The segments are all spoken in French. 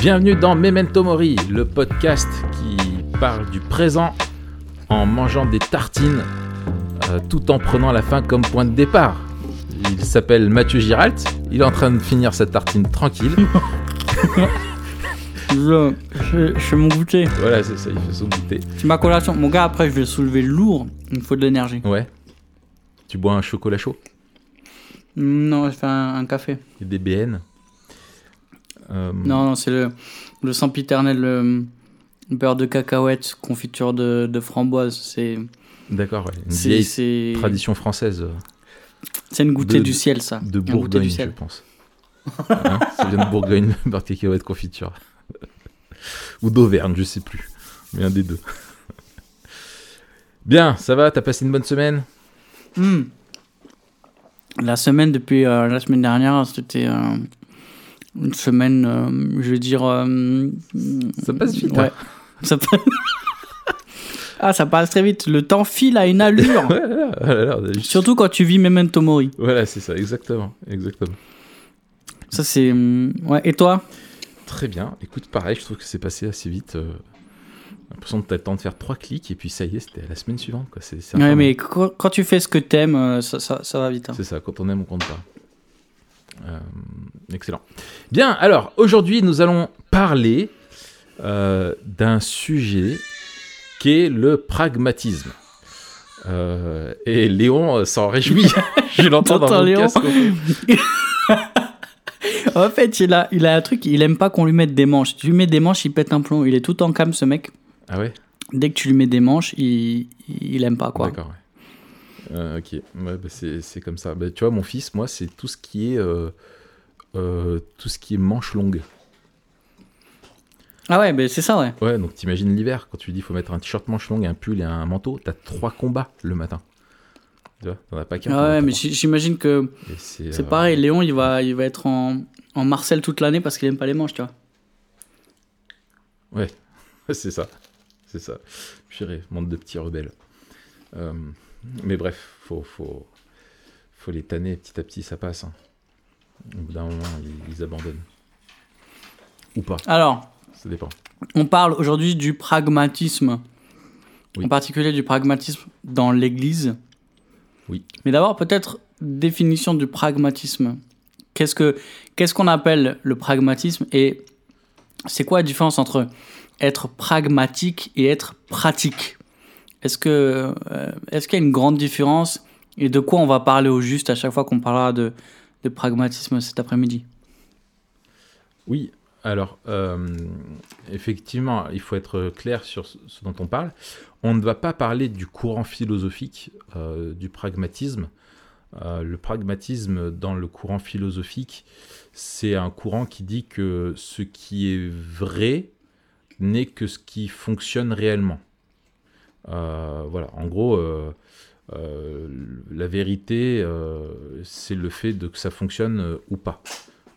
Bienvenue dans Memento Mori, le podcast qui parle du présent en mangeant des tartines euh, tout en prenant la fin comme point de départ. Il s'appelle Mathieu Giralt, il est en train de finir sa tartine tranquille. Je, je, je fais mon goûter. voilà, c'est ça, il fait son goûter. C'est ma collation. Mon gars, après, je vais soulever lourd. Il me faut de l'énergie. Ouais. Tu bois un chocolat chaud? Non, je fais un, un café. et des BN. Euh, Non, non, c'est le, le sempiternel le beurre de cacahuète, confiture de, de framboise. C'est D'accord, ouais. Une vieille tradition française euh, c'est une goûtée de- du ciel, ça. de Bourgogne, du je pense. Hein ça vient de Bourgogne, beurre de cacahuète confiture. Ou d'Auvergne, je sais plus. Mais un des deux. Bien, ça va T'as passé une bonne semaine? Hmm. La semaine depuis euh, la semaine dernière, c'était euh, une semaine, euh, je vais dire. euh, Ça passe vite, Ouais. hein. Ça passe- ah, ça passe très vite. Le temps file à une allure. Juste- Surtout quand tu vis Memento Mori. Voilà, c'est ça, exactement. exactement. Ça, c'est. hum, Ouais, et toi? Très bien. Écoute, pareil, je trouve que c'est passé assez vite. euh, J'ai l'impression que t'as le temps de faire trois clics et puis ça y est, c'était la semaine suivante. Quoi. C'est, Ouais, mais quand, quand tu fais ce que t'aimes, ça, ça, ça va vite. hein. C'est ça, quand on aime, on compte pas. Euh, excellent. Bien, alors aujourd'hui, nous allons parler euh, d'un sujet qui est le pragmatisme. Euh, et Léon euh, s'en réjouit. Je l'entends dans Léon casque. En fait, il a, il a un truc, il aime pas qu'on lui mette des manches. Tu lui mets des manches, il pète un plomb. Il est tout en cam, ce mec. Ah ouais? Dès que tu lui mets des manches, il, il aime pas, quoi. D'accord, ouais. Euh, ok, ouais, bah, c'est, comme ça. Bah, tu vois, mon fils, moi, c'est tout ce qui est, euh, euh, tout ce qui est manche longue. Ah ouais, ben c'est ça, ouais. Ouais, donc t'imagines l'hiver, quand tu dis faut mettre un t-shirt manche longue, un pull et un manteau, t'as trois combats le matin. Tu vois, t'en as pas qu'un. Ah ouais, mais j'imagine que c'est, pareil. Léon, il va, il va être en, en Marcel toute l'année parce qu'il aime pas les manches, tu vois. c'est ça, c'est ça. Purée, monde de petits rebelles. Euh, mais bref, faut, faut, faut les tanner petit à petit, ça passe. hein. Au bout d'un moment, ils, ils abandonnent. Ou pas, Alors, ça dépend. on parle aujourd'hui du pragmatisme. Oui. En particulier du pragmatisme dans l'Église. Oui. Mais d'abord, peut-être définition du pragmatisme. Qu'est-ce que qu'est-ce qu'on appelle le pragmatisme et c'est quoi la différence entre être pragmatique et être pratique? Euh, est-ce qu'il y a une grande différence et de quoi on va parler au juste à chaque fois qu'on parlera de, pragmatisme cet après-midi? Oui, alors, euh, effectivement, il faut être clair sur ce dont on parle. On ne va pas parler du courant philosophique euh, du pragmatisme. Le pragmatisme, dans le courant philosophique, c'est un courant qui dit que ce qui est vrai n'est que ce qui fonctionne réellement. Euh, voilà, en gros, euh, euh, la vérité, c'est le fait de que ça fonctionne ou pas.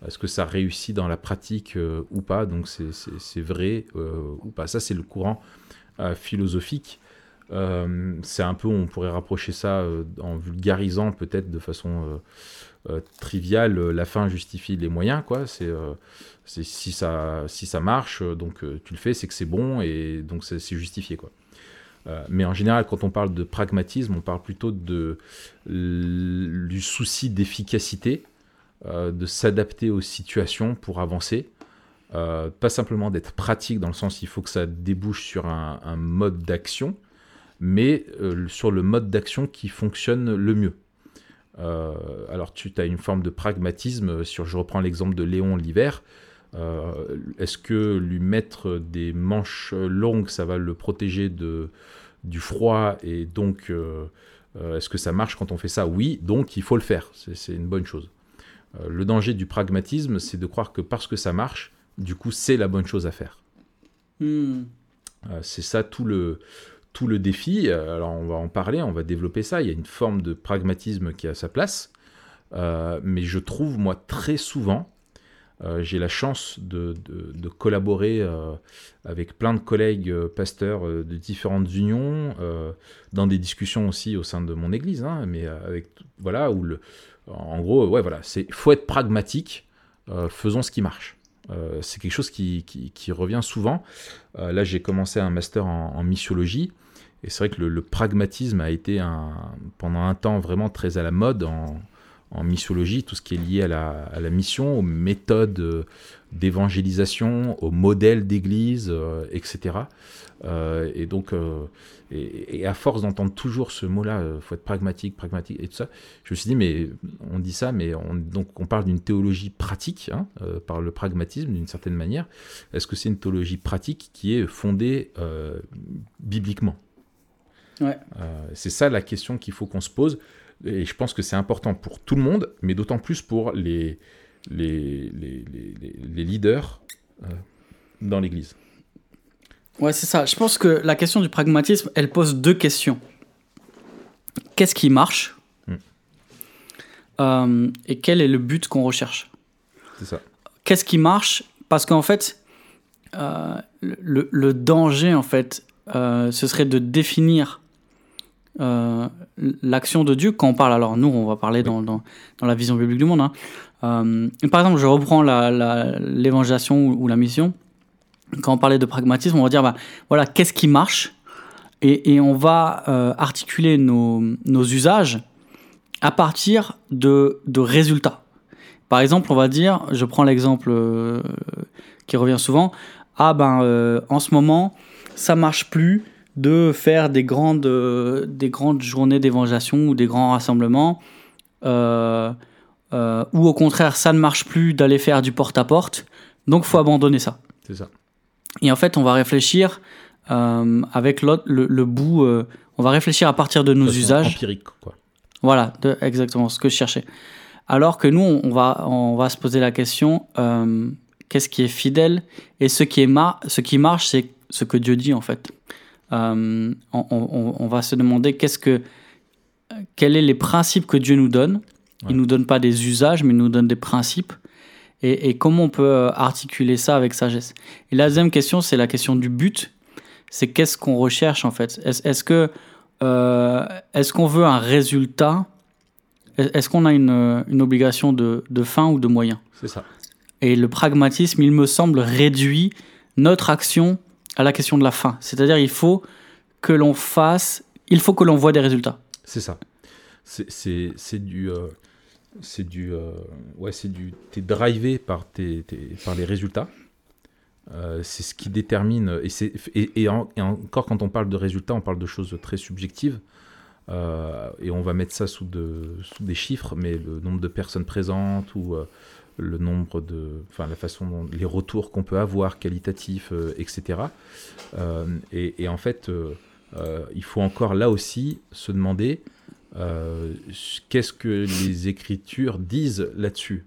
Est-ce que ça réussit dans la pratique ou pas? Donc c'est- vrai ou pas. Ça, c'est le courant philosophique. C'est un peu, on pourrait rapprocher ça en vulgarisant peut-être de façon triviale, la fin justifie les moyens. quoi. C'est si, ça, si ça marche, donc tu le fais, c'est que c'est bon et donc c'est justifié. quoi. Euh, mais en général, quand on parle de pragmatisme, on parle plutôt de, du souci d'efficacité euh, de s'adapter aux situations pour avancer. Euh, pas simplement d'être pratique dans le sens il faut que ça débouche sur un, mode d'action, mais sur le mode d'action qui fonctionne le mieux. Alors tu as une forme de pragmatisme, sur, je reprends l'exemple de Léon l'hiver, est-ce que lui mettre des manches longues, ça va le protéger de, du froid et donc euh, euh, est-ce que ça marche quand on fait ça? Oui, donc il faut le faire, c'est une bonne chose. Euh, le danger du pragmatisme, c'est de croire que parce que ça marche, du coup, c'est la bonne chose à faire. Hmm. C'est ça tout le, tout le défi. Alors, on va en parler, on va développer ça. Il y a une forme de pragmatisme qui a sa place. Mais je trouve, moi, très souvent, euh, j'ai la chance de, de- collaborer euh, avec plein de collègues euh, pasteurs de différentes unions, dans des discussions aussi au sein de mon église, hein, mais avec voilà où le, en gros, ouais, voilà, c'est faut être pragmatique, faisons ce qui marche. C'est quelque chose qui, qui, revient souvent. Là, j'ai commencé un master en, missiologie. Et c'est vrai que le, pragmatisme a été un, pendant un temps vraiment très à la mode en, en missiologie, tout ce qui est lié à la, à la mission, aux méthodes d'évangélisation, aux modèles d'église, etc. et donc, et, à force d'entendre toujours ce mot-là, il euh, faut être pragmatique, pragmatique et tout ça, je me suis dit, mais on dit ça, mais on, donc on parle d'une théologie pratique, hein, euh, par le pragmatisme d'une certaine manière. Est-ce que c'est une théologie pratique qui est fondée euh, bibliquement? Ouais. C'est ça la question qu'il faut qu'on se pose. Et je pense que c'est important pour tout le monde, mais d'autant plus pour les, les, les, les, les leaders dans l'Église. Ouais, c'est ça. Je pense que la question du pragmatisme, elle pose deux questions. Qu'est-ce qui marche hmm. euh, Et quel est le but qu'on recherche? C'est ça. Qu'est-ce qui marche? Parce qu'en fait, euh, le, danger, en fait, euh, ce serait de définir l'action de Dieu quand on parle. Alors, nous, on va parler dans, dans, la vision biblique du monde. Hein. par exemple, je reprends l'évangélisation ou, la mission quand on parlait de pragmatisme, on va dire, bah, voilà, qu'est-ce qui marche? Et, on va euh, articuler nos, usages à partir de, de, résultats. Par exemple, on va dire, je prends l'exemple euh, qui revient souvent, ah ben euh, en ce moment, ça marche plus de faire des grandes, des grandes journées d'évangélisation ou des grands rassemblements, ou au contraire, ça ne marche plus d'aller faire du porte-à-porte, donc faut abandonner ça. C'est ça. Et en fait, on va réfléchir euh, avec le, le, bout. Euh, on va réfléchir à partir de nos usages. Empirique, quoi. Voilà, exactement ce que je cherchais. Alors que nous, on va, on va se poser la question euh, qu'est-ce qui est fidèle Et ce qui, est mar ce qui marche, c'est ce que Dieu dit, en fait. On, on, on, va se demander qu'est-ce que, quels sont les principes que Dieu nous donne. Il ne nous donne pas des usages, mais il nous donne des principes et, comment on peut euh, articuler ça avec sagesse? Et la deuxième question, c'est la question du but. C'est qu'est-ce qu'on recherche en fait? Est-ce que euh, est-ce qu'on veut un résultat? Est-ce qu'on a une, une obligation de, de, fin ou de moyen? C'est ça. Et le pragmatisme, il me semble, réduit notre action à la question de la fin. C'est-à-dire, il faut que l'on fasse, il faut que l'on voit des résultats. C'est ça. C'est du. Euh, c'est du, euh, ouais, c'est du, t'es drivé par tes, par les résultats. Euh, c'est ce qui détermine, et, c'est, et, encore quand on parle de résultats, on parle de choses très subjectives, euh, et on va mettre ça sous, de, sous des chiffres, mais le nombre de personnes présentes ou le nombre de, enfin la façon les retours qu'on peut avoir qualitatifs, etc. Et, et, en fait, il faut encore là aussi se demander euh, qu'est-ce que les Écritures disent là-dessus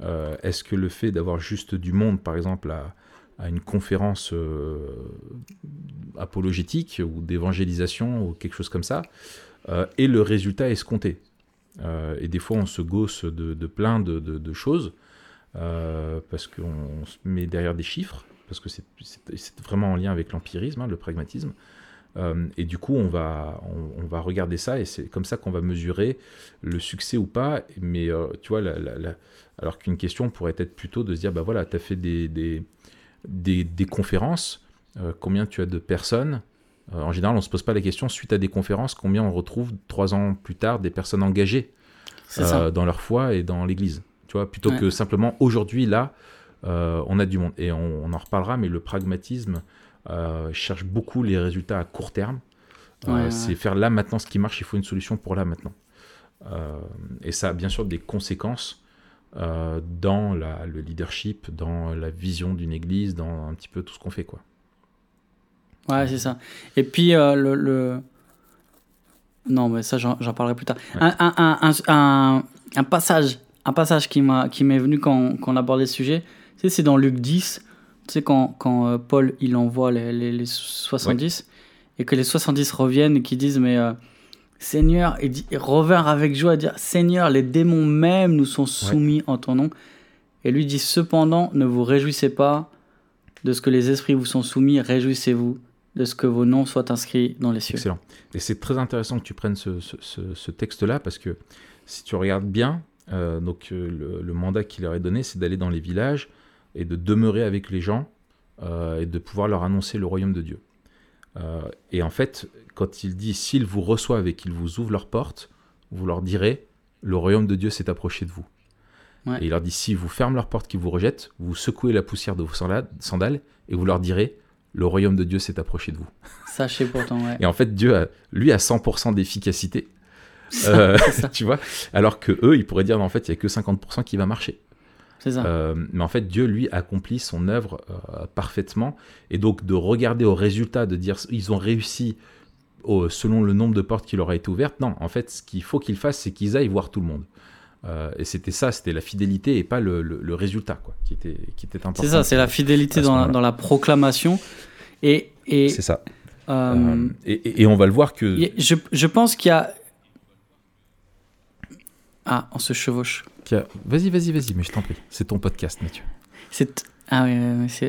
euh, Est-ce que le fait d'avoir juste du monde, par exemple, à, une conférence euh, apologétique ou d'évangélisation ou quelque chose comme ça, est le résultat escompté? Et des fois, on se gosse de, plein de, choses parce qu'on se met derrière des chiffres, parce que c'est vraiment en lien avec l'empirisme, hein, le pragmatisme. Euh, et du coup, on va, on, va regarder ça et c'est comme ça qu'on va mesurer le succès ou pas. Mais euh, tu vois, alors qu'une question pourrait être plutôt de se dire, bah voilà, tu as fait des, des, des, conférences, euh, combien tu as de personnes En général, on ne se pose pas la question, suite à des conférences, combien on retrouve trois ans plus tard des personnes engagées dans leur foi et dans l'Église. Tu vois, plutôt que simplement aujourd'hui, là, on a du monde. Et on, on en reparlera, mais le pragmatisme euh, cherche beaucoup les résultats à court terme. Euh, c'est faire là maintenant ce qui marche, il faut une solution pour là maintenant. Euh, et ça a bien sûr des conséquences dans la, le leadership, dans la vision d'une église, dans un petit peu tout ce qu'on fait. Quoi. Ouais, c'est ça. Et puis, le, le, Non, mais ça, j'en parlerai plus tard. Un, un, un, un, passage, un passage qui m'est venu quand, quand on abordait le sujet, c'est dans Luc 10, tu sais, quand, quand euh, Paul il envoie les, les, 70 et que les 70 reviennent et qui disent Mais euh, Seigneur, et, dit, avec joie à dire Seigneur, les démons même nous sont soumis en ton nom. Et lui dit Cependant, ne vous réjouissez pas de ce que les esprits vous sont soumis, réjouissez-vous de ce que vos noms soient inscrits dans les cieux. Excellent. Et c'est très intéressant que tu prennes ce, ce, ce, texte-là parce que si tu regardes bien, euh, donc le, le, mandat qu'il leur est donné, c'est d'aller dans les villages et de demeurer avec les gens euh, et de pouvoir leur annoncer le royaume de Dieu. Euh, et en fait, quand il dit s'ils vous reçoivent et qu'ils vous ouvrent leurs portes, vous leur direz le royaume de Dieu s'est approché de vous. Ouais. Et il leur dit s'ils vous ferment leurs portes, qu'ils vous rejettent, vous secouez la poussière de vos sandales et vous leur direz le royaume de Dieu s'est approché de vous. Sachez pourtant, ouais. Et en fait, Dieu, a, lui, a 100% d'efficacité. Euh, tu vois Alors que eux, ils pourraient dire, en fait, il n'y a que 50% qui va marcher. C'est ça. Euh, mais en fait, Dieu, lui, accomplit son œuvre euh, parfaitement. Et donc, de regarder au résultat, de dire, ils ont réussi au- selon le nombre de portes qui leur a été ouvertes. Non, en fait, ce qu'il faut qu'ils fassent, c'est qu'ils aillent voir tout le monde. Euh, et c'était ça, c'était la fidélité et pas le, le- le résultat, quoi, qui était, qui était important. C'est ça, c'est la fidélité dans dans la proclamation. Et, et, C'est ça. euh, Euh, et, et- et on va le voir que. a- je, je pense qu'il y a. Ah, on se chevauche. a- Vas-y, vas-y, vas-y, mais je t'en prie. C'est ton podcast, Mathieu. C'est ah oui,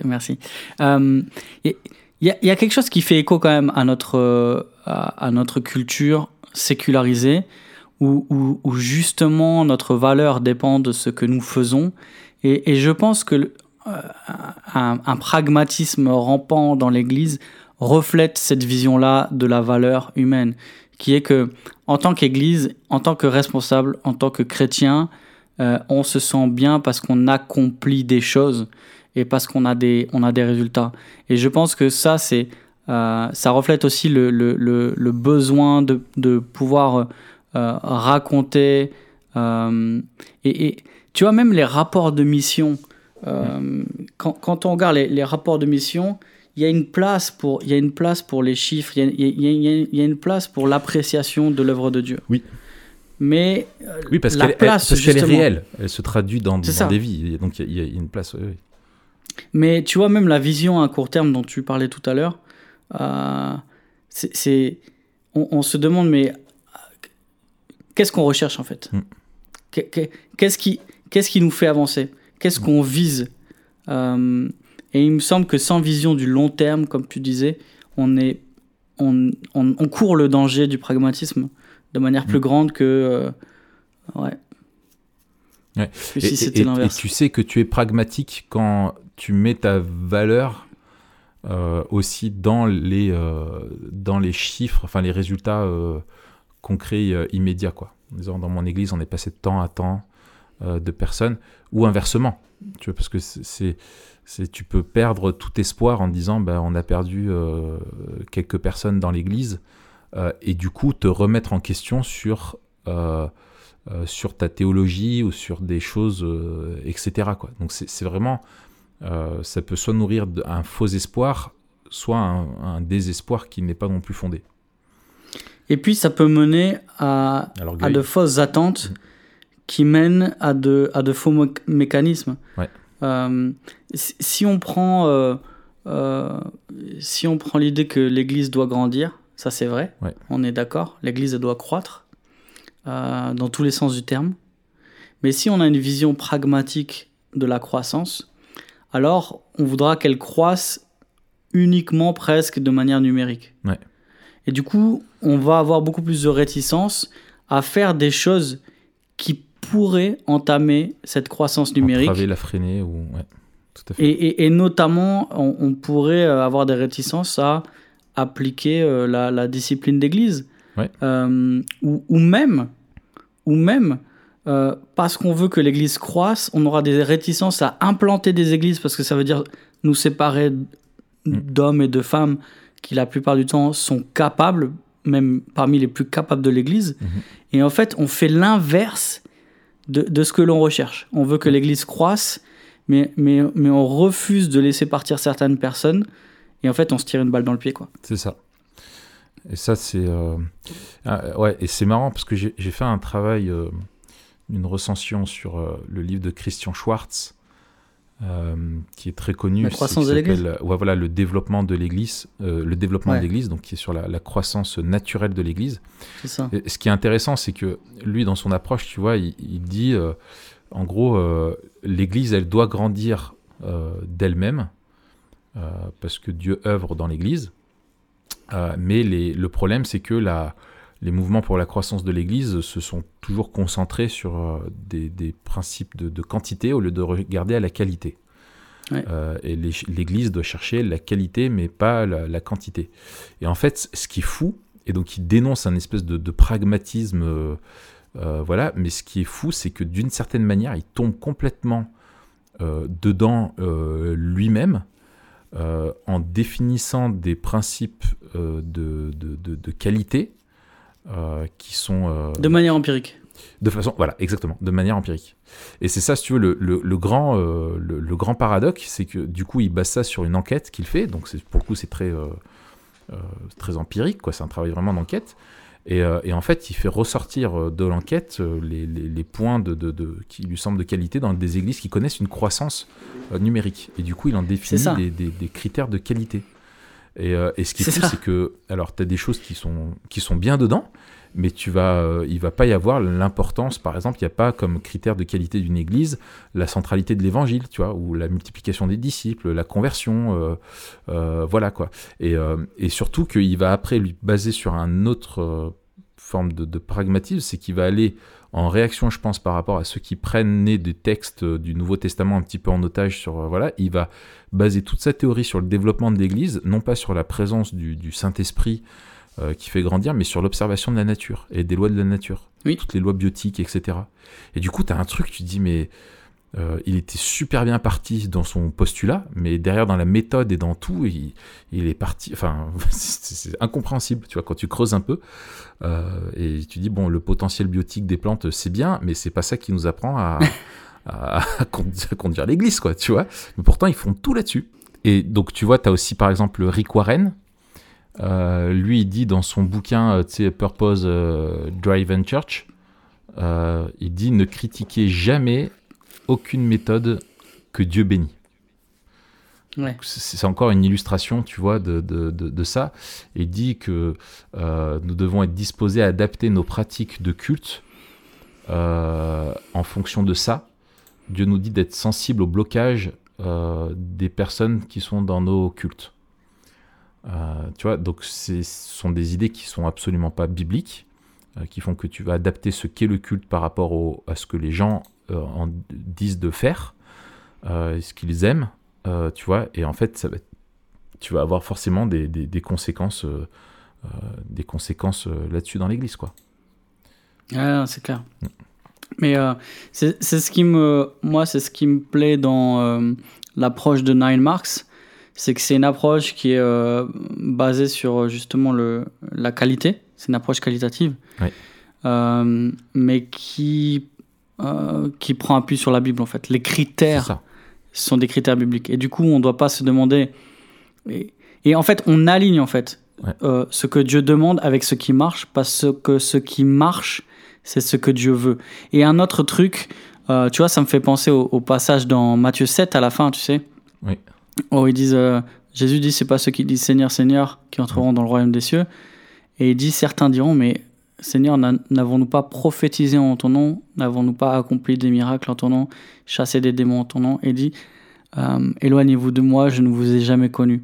merci. Euh, Il y, a- il y a quelque chose qui fait écho quand même à notre à, à notre culture sécularisée, où, justement notre valeur dépend de ce que nous faisons, et, je pense que euh, un, pragmatisme rampant dans l'Église reflète cette vision-là de la valeur humaine, qui est que en tant qu'Église, en tant que responsable, en tant que chrétien, euh, on se sent bien parce qu'on accomplit des choses et parce qu'on a des, on a des résultats. Et je pense que ça, c'est, euh, ça reflète aussi le, besoin de, pouvoir raconter. euh, et, et tu vois, même les rapports de mission, euh, quand, quand on regarde les, les rapports de mission, il y a une place pour, il y a une place pour les chiffres, il y a, il y a- il y a- il y a une place pour l'appréciation de l'œuvre de Dieu. Oui. Mais euh, Oui, parce la qu'elle elle- place, parce qu'elle est réelle. Elle se traduit dans, des vies. Donc, il y, a- il y a une place. oui, oui. Mais tu vois, même la vision à court terme dont tu parlais tout à l'heure, euh, c'est, c'est- on, on se demande, mais euh, qu'est-ce qu'on recherche en fait Mm. Qu'est- Qu'est-ce qui, qu'est-ce qui nous fait avancer Qu'est-ce qu'on vise Euh, Et il me semble que sans vision du long terme, comme tu disais, on, est, on, on, on court le danger du pragmatisme de manière plus Mm. grande que. euh, ouais. Et- si c'était l'inverse. Tu sais que tu es pragmatique quand tu mets ta valeur euh, aussi dans les, dans les chiffres, enfin les résultats concrets euh, immédiats. Quoi. En disant, dans mon église, on est passé de temps à temps euh, de personnes, ou inversement. Tu vois, parce que c'est, c'est- tu peux perdre tout espoir en disant, ben, on a perdu euh, quelques personnes dans l'église, et du coup te remettre en question sur sur ta théologie ou sur des choses, etc. Quoi. Donc c'est vraiment, ça peut soit nourrir un faux espoir, soit un désespoir qui n'est pas non plus fondé. Et puis ça peut mener à, de fausses attentes qui mènent à de, à de faux mécanismes. Ouais. Euh, si, on prend, euh, euh, si on prend l'idée que l'Église doit grandir, ça c'est vrai, Ouais. on est d'accord, l'Église doit croître dans tous les sens du terme. Mais si on a une vision pragmatique de la croissance, alors on voudra qu'elle croisse uniquement presque de manière numérique. Ouais. Et du coup, on va avoir beaucoup plus de réticence à faire des choses qui pourraient entamer cette croissance numérique. Entraver la freiner ou ouais, tout à fait. Et, et- et notamment, on, on pourrait euh, avoir des réticences à appliquer euh, la, la discipline d'église. Ouais. Euh, ou, ou même, ou même euh, parce qu'on veut que l'église croisse, on aura des réticences à implanter des églises parce que ça veut dire nous séparer d'hommes et de femmes qui la plupart du temps sont capables, même parmi les plus capables de l'église. Mhm. Et en fait, on fait l'inverse de, de ce que l'on recherche. On veut que l'église croisse, mais, mais, mais on refuse de laisser partir certaines personnes. Et en fait, on se tire une balle dans le pied, quoi. C'est ça. Et ça, c'est. euh, ah, ouais, et c'est marrant parce que j'ai j'ai fait un travail, euh, une recension sur euh, le livre de Christian Schwartz, euh, qui est très connu. La croissance de l'Église ouais, voilà, le développement de l'Église, euh, le développement Ouais. de l'Église, donc qui est sur la, la croissance naturelle de l'Église. C'est ça. Et ce qui est intéressant, c'est que lui, dans son approche, tu vois, il, il dit, euh, en gros, l'Église, elle doit grandir d'elle-même, parce que Dieu œuvre dans l'Église. Mais les- le problème, c'est que la, les mouvements pour la croissance de l'Église se sont toujours concentrés sur euh, des, des principes de, de quantité au lieu de regarder à la qualité. Ouais. Euh, et l'Église doit chercher la qualité, mais pas la, la quantité. Et en fait, ce qui est fou, et donc il dénonce un espèce de, de pragmatisme, euh, euh, voilà, mais ce qui est fou, c'est que d'une certaine manière, il tombe complètement dedans lui-même, en définissant des principes de, qualité qui sont... euh, De manière empirique. de façon, voilà, exactement, de manière empirique. Et c'est ça, si tu veux, le, le- le grand, euh, le, le grand paradoxe, c'est que du coup, il base ça sur une enquête qu'il fait. Donc, pour le coup, c'est très, euh, euh, très empirique, quoi. C'est un travail vraiment d'enquête. Et, euh, et en fait, il fait ressortir euh, de l'enquête euh, les, les- les points de, de- de- qui lui semblent de qualité dans des églises qui connaissent une croissance euh, numérique. Et du coup, il en définit ça. des, des- des critères de qualité. Et, euh, et ce qui est, C'est fou, c'est que, alors, tu as des choses qui sont, qui sont bien dedans, mais tu vas, euh, il va pas y avoir l'importance, par exemple, il n'y a pas comme critère de qualité d'une église la centralité de l'évangile, tu vois, ou la multiplication des disciples, la conversion, euh, voilà quoi. Et, et surtout qu'il va après lui baser sur un autre forme de, de pragmatisme, c'est qu'il va aller en réaction, je pense, par rapport à ceux qui prennent né des textes euh, du Nouveau Testament un petit peu en otage sur, euh, voilà, il va baser toute sa théorie sur le développement de l'Église, non pas sur la présence du, du Saint-Esprit euh, qui fait grandir, mais sur l'observation de la nature et des lois de la nature. Oui. Toutes les lois biotiques, etc. Et du coup, tu as un truc, tu te dis, mais euh, il était super bien parti dans son postulat, mais derrière, dans la méthode et dans tout, il, est parti. Enfin, c'est incompréhensible, tu vois, quand tu creuses un peu. Euh, et tu dis, bon, le potentiel biotique des plantes, c'est bien, mais c'est pas ça qui nous apprend à, conduire, l'église, quoi, tu vois. Mais pourtant, ils font tout là-dessus. Et donc, tu vois, tu as aussi, par exemple, Rick Warren. Euh, lui, il dit dans son bouquin, tu sais, Purpose euh, Driven Church, il dit ne critiquez jamais aucune méthode que Dieu bénit. Ouais. C'est encore une illustration, tu vois, de, de, de, de ça. Il dit que euh, nous devons être disposés à adapter nos pratiques de culte euh, en fonction de ça. Dieu nous dit d'être sensible au blocage euh, des personnes qui sont dans nos cultes. Tu vois, donc ce sont des idées qui sont absolument pas bibliques, qui font que tu vas adapter ce qu'est le culte par rapport au- à ce que les gens en disent de faire, euh, ce qu'ils aiment, euh, tu vois, et en fait, ça va être- tu vas avoir forcément des, des- des conséquences, euh, euh, des conséquences euh, là-dessus dans l'Église, quoi. Ah, c'est clair. Mais euh, c'est ce qui me, moi, c'est ce qui me plaît dans euh, l'approche de Nine Marks, c'est que c'est une approche qui est euh, basée sur euh, justement le, la qualité. C'est une approche qualitative. Euh, mais qui euh, qui prend appui sur la Bible en fait. Les critères sont des critères bibliques. Et du coup, on ne doit pas se demander. Et, et en fait, on aligne en fait Ouais. euh, ce que Dieu demande avec ce qui marche, parce que ce qui marche, c'est ce que Dieu veut. Et un autre truc, euh, tu vois, ça me fait penser au, au passage dans Matthieu 7 à la fin, tu sais. Oui. Où ils disent, Jésus dit, c'est pas ceux qui disent Seigneur, Seigneur qui entreront dans le royaume des cieux. Et il dit, certains diront, mais Seigneur, n'a- n'avons-nous pas prophétisé en ton nom? N'avons-nous pas accompli des miracles en ton nom Chassé des démons en ton nom? Et dit, euh, éloignez-vous de moi, je ne vous ai jamais connu.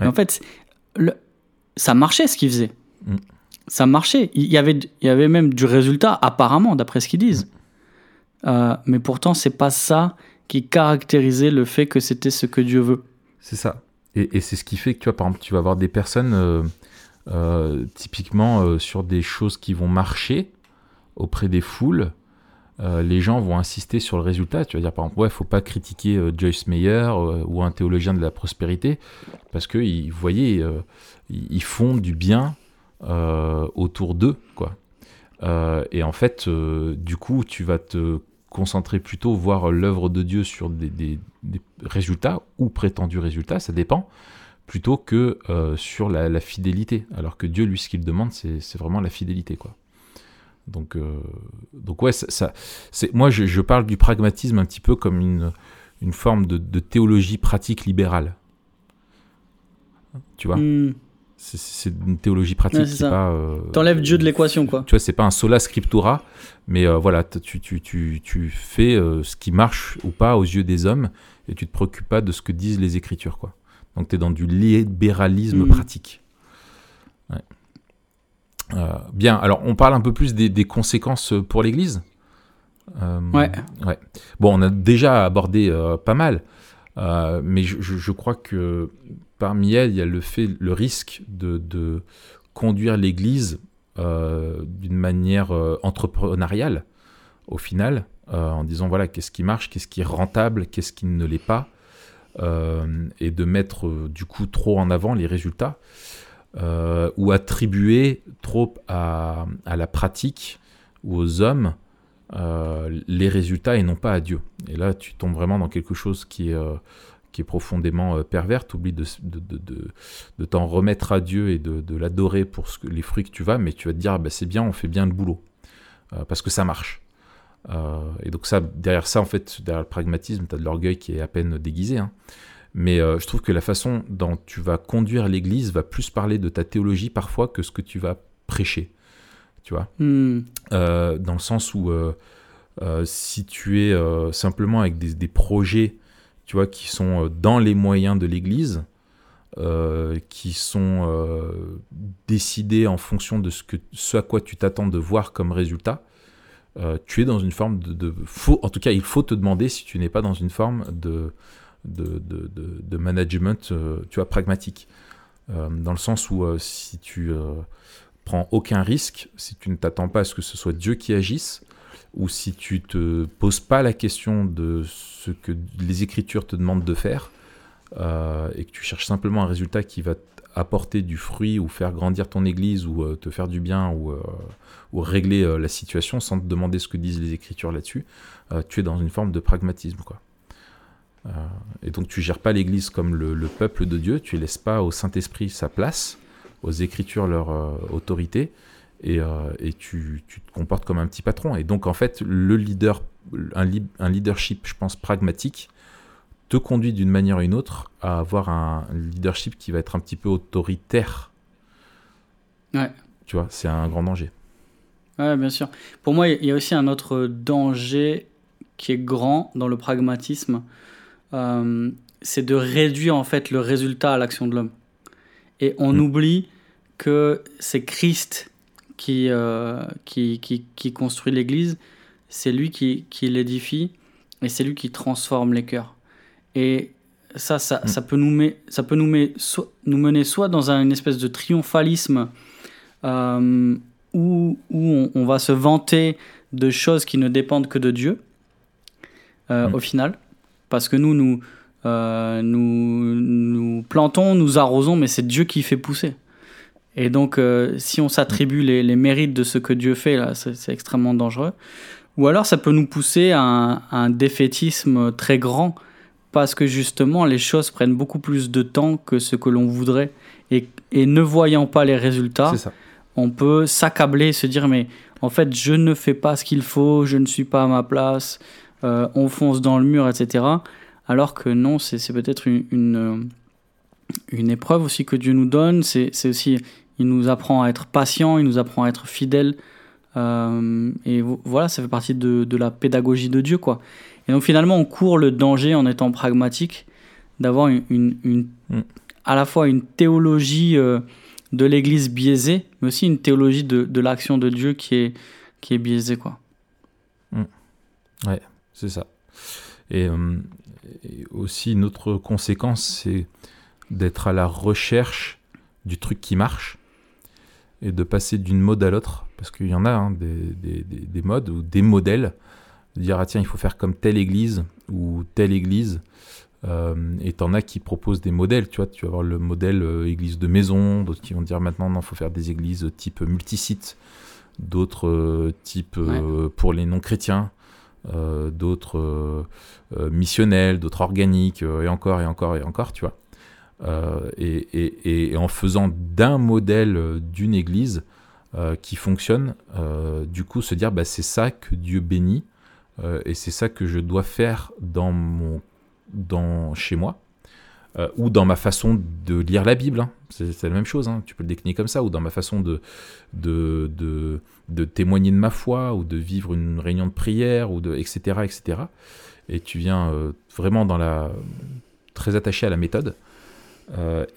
Ouais. en fait, le- ça marchait ce qu'ils faisaient. Mm. Ça marchait. Il y, avait, il y avait même du résultat, apparemment, d'après ce qu'ils disent. Euh, mais pourtant, c'est pas ça qui caractérisait le fait que c'était ce que Dieu veut. C'est ça. Et, et c'est ce qui fait que, tu vois, par exemple, tu vas avoir des personnes, euh, euh, typiquement euh, sur des choses qui vont marcher auprès des foules, euh, les gens vont insister sur le résultat. Tu vas dire, par exemple, ouais, faut pas critiquer Joyce Meyer ou un théologien de la prospérité, parce que, vous voyez, ils font du bien autour d'eux, quoi. Et en fait, du coup, tu vas te concentrer plutôt, voir l'œuvre de Dieu sur des résultats ou prétendus résultats, ça dépend, plutôt que euh, sur la, la fidélité. Alors que Dieu, lui, ce qu'il demande, c'est vraiment la fidélité, quoi. Donc, euh, donc ouais, ça, ça- c'est moi, je, je parle du pragmatisme un petit peu comme une, une forme de, de théologie pratique libérale. Tu vois, Hmm. c'est une théologie pratique, Ouais, pas. euh, T'enlèves Dieu de l'équation, quoi. tu vois, c'est pas un sola scriptura, mais euh, voilà, tu, tu, tu, tu fais ce qui marche ou pas aux yeux des hommes et tu te préoccupes pas de ce que disent les Écritures, quoi. Donc tu es dans du libéralisme Mm. pratique. Ouais. Euh, bien, alors on parle un peu plus des, des conséquences pour l'Église. Euh, Ouais. ouais. Bon, on a déjà abordé euh, pas mal. Mais je, crois que parmi elles, il y a le, fait, le risque de, de conduire l'Église d'une manière entrepreneuriale, au final, en disant voilà, qu'est-ce qui marche, qu'est-ce qui est rentable, qu'est-ce qui ne l'est pas, et de mettre euh, du coup trop en avant les résultats, euh, ou attribuer trop à, la pratique ou aux hommes euh, les résultats et non pas à Dieu. Et là, tu tombes vraiment dans quelque chose qui est, euh, profondément euh, pervers. Tu oublies de, t'en remettre à Dieu et de, l'adorer pour ce que, les fruits que tu vas, mais tu vas te dire, ah bah, c'est bien, on fait bien le boulot. Euh, parce que ça marche. Euh, et donc ça, derrière ça, en fait, derrière le pragmatisme, tu as de l'orgueil qui est à peine déguisé. hein. Mais euh, je trouve que la façon dont tu vas conduire l'Église va plus parler de ta théologie parfois que ce que tu vas prêcher. Tu vois Hmm. euh, dans le sens où si tu es simplement avec des, des projets, tu vois, qui sont dans les moyens de l'Église, qui sont décidés en fonction de ce, que, ce à quoi tu t'attends de voir comme résultat, euh, tu es dans une forme de, en tout cas, il faut te demander si tu n'es pas dans une forme de de, de, de- management, euh, tu vois, pragmatique, Euh, dans le sens où si tu prends aucun risque, si tu ne t'attends pas à ce que ce soit Dieu qui agisse, ou si tu te poses pas la question de ce que les Écritures te demandent de faire, et que tu cherches simplement un résultat qui va apporter du fruit ou faire grandir ton église ou euh, te faire du bien ou, euh, régler euh, la situation sans te demander ce que disent les Écritures là-dessus, tu es dans une forme de pragmatisme. Quoi. Et donc tu gères pas l'église comme le, le peuple de Dieu, tu laisses pas au Saint-Esprit sa place, aux Écritures leur autorité, et, tu, te comportes comme un petit patron. Et donc, en fait, le leader, un leadership, je pense, pragmatique, te conduit d'une manière ou une autre à avoir un leadership qui va être un petit peu autoritaire. Ouais. Tu vois, c'est un grand danger. Ouais, bien sûr. Pour moi, il y a aussi un autre danger qui est grand dans le pragmatisme, euh, c'est de réduire en fait le résultat à l'action de l'homme. Et on Mm. oublie que c'est Christ qui, euh, qui, qui, qui construit l'Église, c'est lui qui, qui l'édifie et c'est lui qui transforme les cœurs. Et ça, ça, Mm. ça peut, nous, met- ça peut nous, met- so- nous mener soit dans un- une espèce de triomphalisme euh, où, où on, on va se vanter de choses qui ne dépendent que de Dieu, euh, Mm. au final. Parce que nous, nous, euh, nous, nous plantons, nous arrosons, mais c'est Dieu qui fait pousser. Et donc, euh, si on s'attribue les, les mérites de ce que Dieu fait, là, c'est c'est extrêmement dangereux. Ou alors, ça peut nous pousser à un, à un défaitisme très grand, parce que justement, les choses prennent beaucoup plus de temps que ce que l'on voudrait. Et, et ne voyant pas les résultats, on peut s'accabler et se dire mais en fait je ne fais pas ce qu'il faut, je ne suis pas à ma place, euh, on fonce dans le mur, etc. Alors que non, c'est peut-être une, une, euh, une épreuve aussi que Dieu nous donne, c'est aussi, il nous apprend à être patient, il nous apprend à être fidèle. Euh, et vo- voilà, ça fait partie de, de la pédagogie de Dieu, quoi. Et donc finalement, on court le danger en étant pragmatique d'avoir une, une- une- Mm. à la fois une théologie euh, de l'Église biaisée, mais aussi une théologie de, de l'action de Dieu qui est, qui est biaisée, quoi. C'est ça. Et, euh, et aussi, une autre conséquence, c'est d'être à la recherche du truc qui marche et de passer d'une mode à l'autre. Parce qu'il y en a hein, des, des- des- des modes ou des modèles. De dire, ah tiens, il faut faire comme telle église ou telle église. Euh, et t'en as qui proposent des modèles, tu vois, tu vas avoir le modèle euh, église de maison, d'autres qui vont dire maintenant, non, il faut faire des églises type multisite, d'autres euh, type euh, pour les non-chrétiens, d'autres missionnels, d'autres organiques, et encore, et encore, et encore, tu vois. Et, et- et en faisant d'un modèle d'une église qui fonctionne, du coup se dire, bah, c'est ça que Dieu bénit, euh, et c'est ça que je dois faire dans mon dans, chez moi, euh, ou dans ma façon de lire la Bible. hein. C'est la même chose, hein. tu peux le décliner comme ça, ou dans ma façon de, de, de, témoigner de ma foi, ou de vivre une réunion de prière, ou de, etc., etc. Et tu viens euh, vraiment dans la, très attaché à la méthode.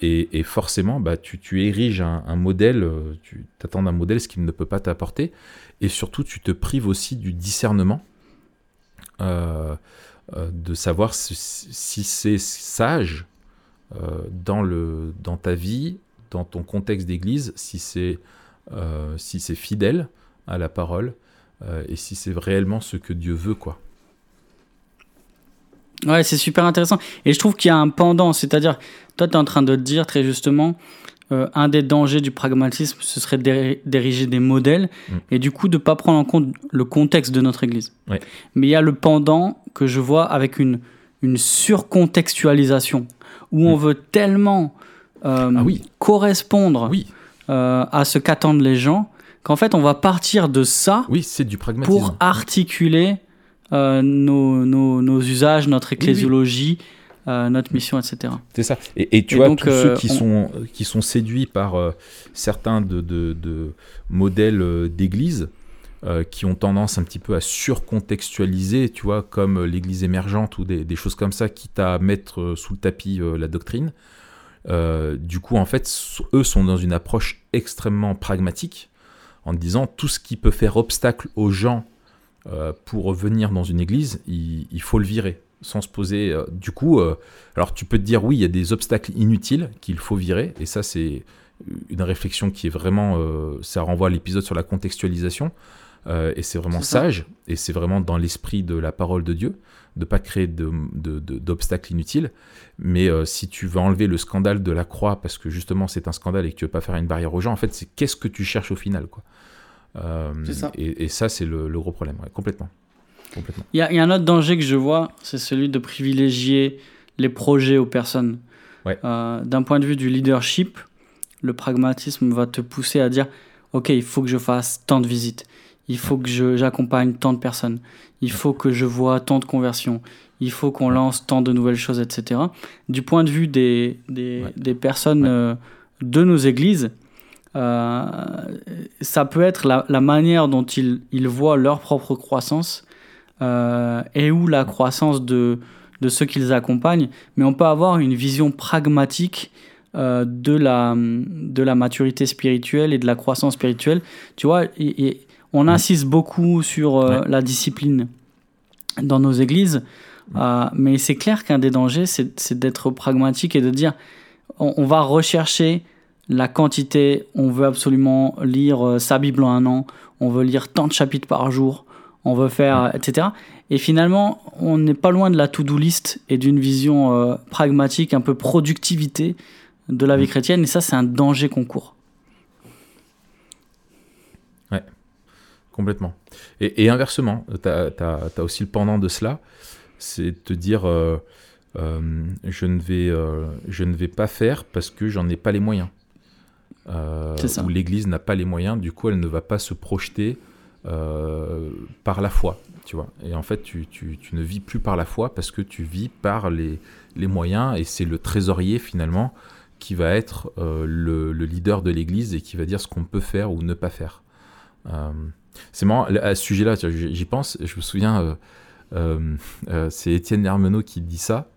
Et, forcément, bah, tu, tu ériges un, un modèle, tu t'attends d'un modèle ce qu'il ne peut pas t'apporter, et surtout tu te prives aussi du discernement. Euh, de savoir si, c'est sage dans, le, dans ta vie, dans ton contexte d'église, si c'est si fidèle à la parole et si c'est réellement ce que Dieu veut, quoi. Ouais, c'est super intéressant. Et je trouve qu'il y a un pendant, c'est-à-dire, toi, tu es en train de dire très justement, euh, un des dangers du pragmatisme, ce serait d'ériger des modèles mm. et du coup de ne pas prendre en compte le contexte de notre Église. Ouais. Mais il y a le pendant que je vois avec une, une surcontextualisation, où on mm. veut tellement euh, ah oui. correspondre oui. Euh, à ce qu'attendent les gens, qu'en fait on va partir de ça oui, du pour articuler nos, nos, nos, usages, notre ecclésiologie, euh, notre mission, etc. C'est ça. Et, et tu vois, tous ceux euh, qui, sont, qui sont séduits par certains de, de, de modèles d'église, qui ont tendance un petit peu à surcontextualiser, tu vois, comme l'église émergente ou des, des, choses comme ça, quitte à mettre sous le tapis la doctrine. du coup, en fait, eux sont dans une approche extrêmement pragmatique, en disant tout ce qui peut faire obstacle aux gens euh, pour venir dans une église, il, faut le virer sans se poser. Euh, du coup, euh, alors tu peux te dire oui, il y a des obstacles inutiles qu'il faut virer, et ça c'est une réflexion qui est vraiment, ça renvoie à l'épisode sur la contextualisation, et c'est vraiment sage, et c'est vraiment dans l'esprit de la parole de Dieu, de pas créer d'obstacles inutiles. Mais si tu veux enlever le scandale de la croix, parce que justement c'est un scandale et que tu veux pas faire une barrière aux gens, en fait c'est qu'est-ce que tu cherches au final, quoi. Euh, et, ça, c'est le, gros problème, complètement. Complètement. Il y, a un autre danger que je vois, c'est celui de privilégier les projets aux personnes. Euh, d'un point de vue du leadership, le pragmatisme va te pousser à dire, OK, il faut que je fasse tant de visites, il faut que j'accompagne tant de personnes, il faut que je vois tant de conversions, il faut qu'on lance tant de nouvelles choses, etc. Du point de vue des, des, des personnes euh, de nos églises, euh, ça peut être la, manière dont ils, ils, voient leur propre croissance et ou la croissance de, de ceux qu'ils accompagnent, mais on peut avoir une vision pragmatique euh, de, la, de la maturité spirituelle et de la croissance spirituelle. Tu vois, et, on insiste beaucoup sur la discipline dans nos églises, mais c'est clair qu'un des dangers, c'est d'être pragmatique et de dire on, on va rechercher la quantité, on veut absolument lire euh, sa Bible en un an, on veut lire tant de chapitres par jour, on veut faire, etc. Et finalement, on n'est pas loin de la to-do list et d'une vision euh, pragmatique, un peu productivité de la vie mm. chrétienne, et ça, c'est un danger qu'on court. Ouais, complètement. Et, inversement, tu as, aussi le pendant de cela, c'est de te dire, euh, je, ne vais, je ne vais pas faire parce que j'en ai pas les moyens euh, où l'Église n'a pas les moyens, du coup elle ne va pas se projeter euh, par la foi, tu vois. Et en fait, tu, ne vis plus par la foi parce que tu vis par les, moyens et c'est le trésorier finalement qui va être euh, le, le, leader de l'Église et qui va dire ce qu'on peut faire ou ne pas faire. Euh, c'est marrant, à ce sujet-là, j'y pense, je me souviens, c'est Étienne Hermenot qui dit ça.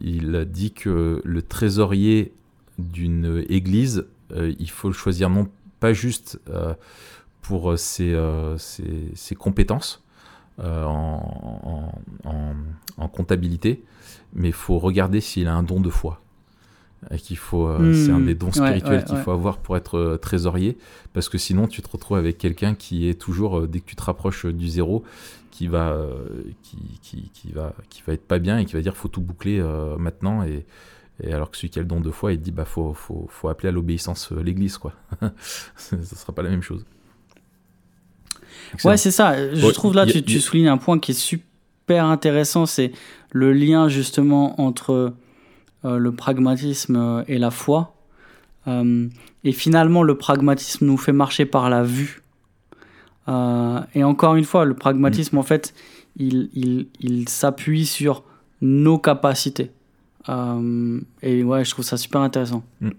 Il a dit que le trésorier d'une église il faut le choisir non pas juste pour euh, ses, ses, compétences en, en, comptabilité, mais il faut regarder s'il a un don de foi. Et qu'il faut, c'est un hmm. des dons spirituels qu'il faut avoir pour être trésorier, parce que sinon tu te retrouves avec quelqu'un qui est toujours, dès que tu te rapproches du zéro, qui va, qui, qui, qui, va, qui va être pas bien et qui va dire faut tout boucler maintenant et, et alors que celui qui a le don de foi, il dit bah faut, faut, faut appeler à l'obéissance euh, l'Église quoi. Ce sera pas la même chose. Ouais c'est ça. Je trouve là tu, tu, soulignes un point qui est super intéressant, c'est le lien justement entre euh, le pragmatisme euh, et la foi. et finalement le pragmatisme nous fait marcher par la vue. et encore une fois, le pragmatisme mm. en fait, il, il, il s'appuie sur nos capacités. Euh, et ouais, je trouve ça super intéressant. Mm.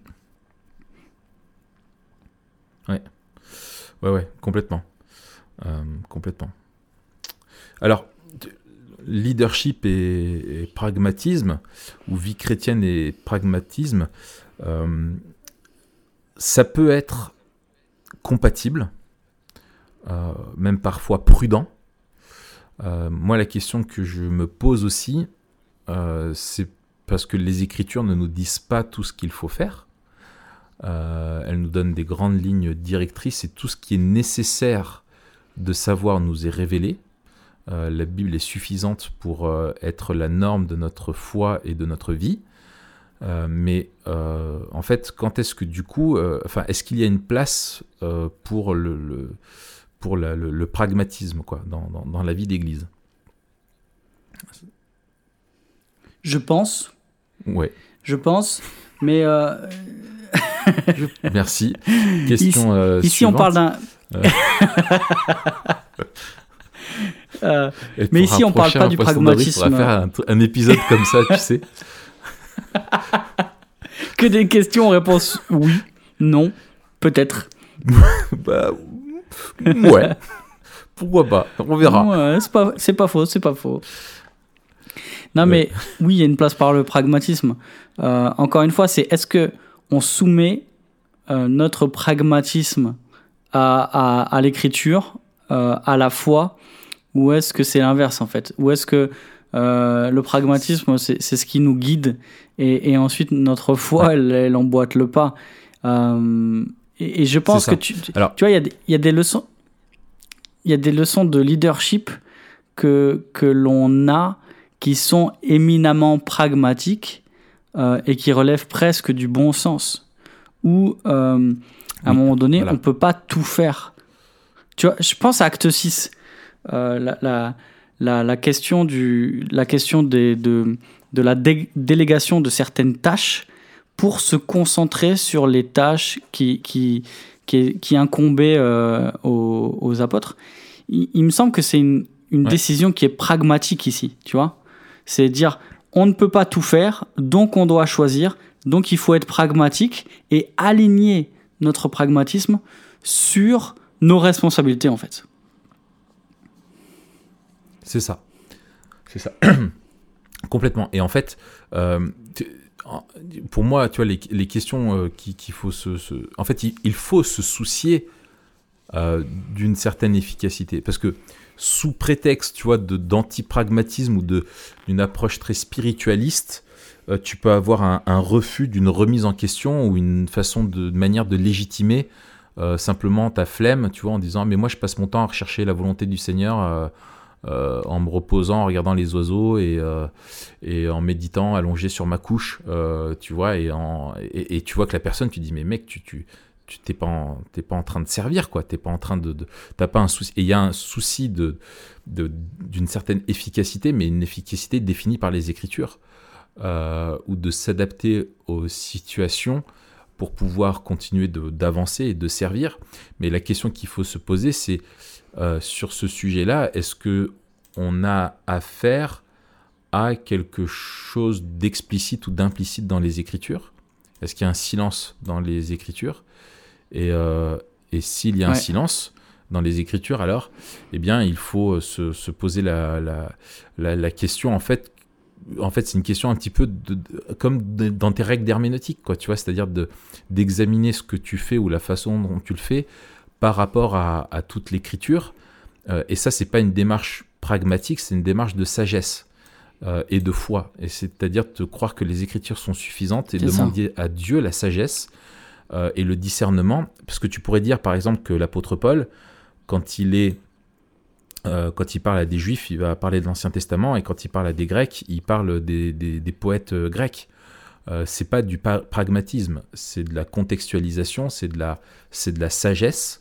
Ouais. Ouais, ouais, complètement. Euh, complètement. Alors, leadership et, pragmatisme, ou vie chrétienne et pragmatisme, euh, ça peut être compatible, même parfois prudent. moi, la question que je me pose aussi, c'est parce que les Écritures ne nous disent pas tout ce qu'il faut faire. elles nous donnent des grandes lignes directrices et tout ce qui est nécessaire de savoir nous est révélé. Euh, la Bible est suffisante pour euh, être la norme de notre foi et de notre vie. Euh, mais en fait, quand est-ce que du coup, enfin, est-ce qu'il y a une place pour le, pour le, pragmatisme quoi, dans, dans, la vie d'Église? Je pense. Ouais. Je pense, mais. Merci. Question ici, ici on parle d'un. Euh, mais ici, on parle pas du pragmatisme. On va faire un, épisode comme ça, tu sais. que des questions, réponse oui, non, peut-être. bah, ouais. Pourquoi pas On verra. Ouais, c'est pas, c'est pas faux, c'est pas faux. Non, mais oui, il y a une place par le pragmatisme. Euh, encore une fois, c'est est-ce que on soumet euh, notre pragmatisme à, à, à l'écriture, à la foi, ou est-ce que c'est l'inverse en fait? Ou est-ce que euh, le pragmatisme, c'est ce qui nous guide et, ensuite notre foi, elle, emboîte le pas. Euh, et, je pense que tu, Alors, tu vois, il y, y, a des leçons, il y a des leçons de leadership que que l'on a qui sont éminemment pragmatiques euh, et qui relèvent presque du bon sens. Où à un moment donné, on peut pas tout faire. Tu vois, je pense à Acte 6. Euh, la, la, la, question, du, la, question des, de, de la délégation de certaines tâches pour se concentrer sur les tâches qui, qui, qui, qui incombaient euh, aux, aux, apôtres. Il, me semble que c'est une, une décision qui est pragmatique ici, tu vois. C'est dire, on ne peut pas tout faire, donc on doit choisir, donc il faut être pragmatique et aligner notre pragmatisme sur nos responsabilités, en fait. C'est ça. C'est ça. Complètement. Et en fait, euh, pour moi, tu vois, les, questions euh, qu'il faut se, En fait, il, faut se soucier euh, d'une certaine efficacité. Parce que sous prétexte, tu vois, d'antipragmatisme ou d'une approche très spiritualiste, tu peux avoir un, refus d'une remise en question ou une façon de, manière de légitimer simplement ta flemme, tu vois, en disant mais moi je passe mon temps à rechercher la volonté du Seigneur euh, en me reposant, en regardant les oiseaux et, euh, en méditant allongé sur ma couche, euh, tu vois, et, tu vois que la personne, tu dis, mais mec, tu, tu, t'es pas en, pas en train de servir quoi. T'es pas en train de, t'as pas un souci. Et il y a un souci d'une certaine efficacité mais une efficacité définie par les écritures ou de s'adapter aux situations pour pouvoir continuer d'avancer et de servir. Mais la question qu'il faut se poser c'est euh, sur ce sujet-là, est-ce que on a affaire à quelque chose d'explicite ou d'implicite dans les Écritures? Est-ce qu'il y a un silence dans les Écritures? Et, euh, s'il y a un silence dans les Écritures, alors, eh bien, il faut se, poser la, la, question, en fait, en fait, c'est une question un petit peu comme dans tes règles d'herméneutique, quoi, tu vois, c'est-à-dire d'examiner ce que tu fais ou la façon dont tu le fais par rapport à, toute l'écriture. Euh, et ça, c'est pas une démarche pragmatique, c'est une démarche de sagesse euh, et de foi. Et c'est-à-dire de croire que les écritures sont suffisantes et demander à Dieu la sagesse euh, et le discernement. Parce que tu pourrais dire, par exemple, que l'apôtre Paul, quand il est quand il parle à des juifs, il va parler de l'Ancien Testament, et quand il parle à des Grecs, il parle des, des, poètes grecs. Euh, c'est pas du pragmatisme, c'est de la contextualisation, c'est de la, c'est de la sagesse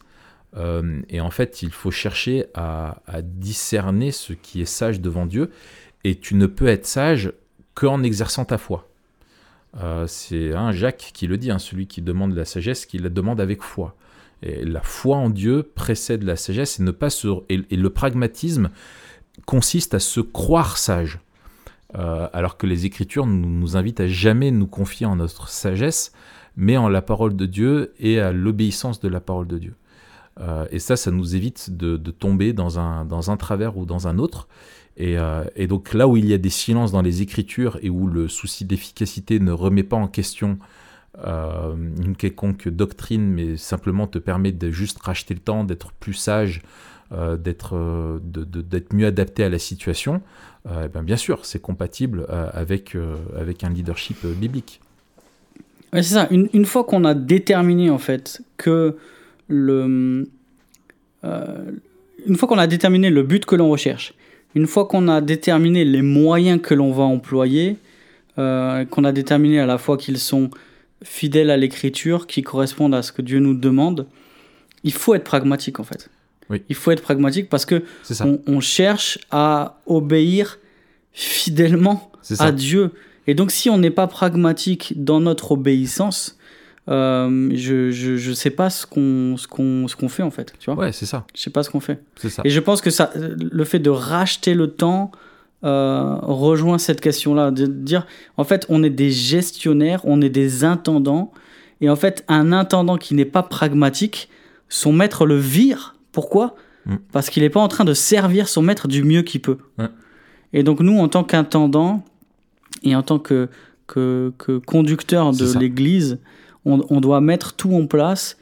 euh, et en fait, il faut chercher à, discerner ce qui est sage devant Dieu. Et tu ne peux être sage qu'en exerçant ta foi. Euh, c'est un Jacques qui le dit, hein, celui qui demande la sagesse, qui la demande avec foi. La foi en Dieu précède la sagesse et, ne pas et, le pragmatisme consiste à se croire sage. Euh, alors que les Écritures nous, nous, invitent à jamais nous confier en notre sagesse, mais en la parole de Dieu et à l'obéissance de la parole de Dieu. Euh, et ça, ça nous évite de, tomber dans un, dans un travers ou dans un autre. Euh, et, donc là où il y a des silences dans les écritures et où le souci d'efficacité ne remet pas en question euh, une quelconque doctrine, mais simplement te permet de juste racheter le temps, d'être plus sage euh, d'être euh, mieux adapté à la situation, euh, eh ben, bien sûr, c'est compatible avec, avec un leadership biblique. C'est ça. Une, une fois qu'on a déterminé en fait que le, une fois qu'on a déterminé le but que l'on recherche, une fois qu'on a déterminé les moyens que l'on va employer, qu'on a déterminé à la fois qu'ils sont fidèles à l'écriture, qui correspondent à ce que Dieu nous demande, il faut être pragmatique en fait. Oui. Il faut être pragmatique parce que on, on cherche à obéir fidèlement à Dieu. Et donc, si on n'est pas pragmatique dans notre obéissance, euh, je, je, je sais pas ce qu'on ce qu'on ce qu'on fait en fait. Tu vois Ouais, c'est ça. Je sais pas ce qu'on fait. C'est ça. Et je pense que ça, le fait de racheter le temps euh, rejoint cette question-là, de dire en fait, on est des gestionnaires, on est des intendants, et en fait, un intendant qui n'est pas pragmatique, son maître le vire. Pourquoi? Mm. Parce qu'il n'est pas en train de servir son maître du mieux qu'il peut. Ouais. Et donc nous, en tant qu'intendant et en tant que, que, que conducteur de l'Église, on, on doit mettre tout en place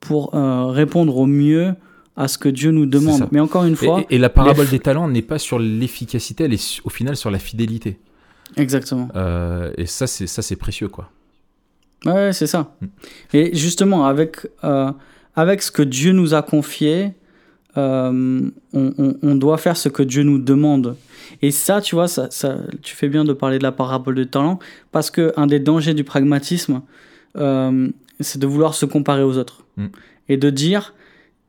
pour euh, répondre au mieux à ce que Dieu nous demande. Mais encore une fois, Et, et la parabole les- des talents n'est pas sur l'efficacité, elle est au final sur la fidélité. exactement. Euh, et ça, c'est ça, c'est précieux, quoi. Ouais, c'est ça. Mm. Et justement, avec, euh, avec ce que Dieu nous a confié, euh, on, on- on doit faire ce que Dieu nous demande. Et ça, tu vois, ça, ça, tu fais bien de parler de la parabole de talent, parce que un des dangers du pragmatisme, c'est de vouloir se comparer aux autres. Mm. Et de dire,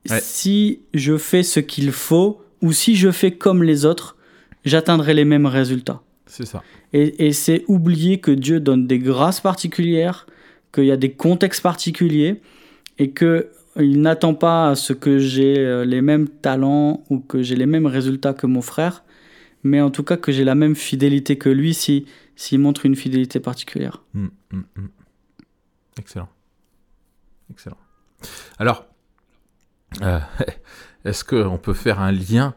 Ouais. si je fais ce qu'il faut, ou si je fais comme les autres, j'atteindrai les mêmes résultats. C'est ça. Et, et c'est oublier que Dieu donne des grâces particulières, qu'il y a des contextes particuliers, et que il n'attend pas à ce que j'ai euh, les mêmes talents ou que j'ai les mêmes résultats que mon frère, mais en tout cas que j'ai la même fidélité que lui si s'il montre une fidélité particulière. Mm, mm, mm. Excellent. Excellent. Alors, est-ce qu'on peut faire un lien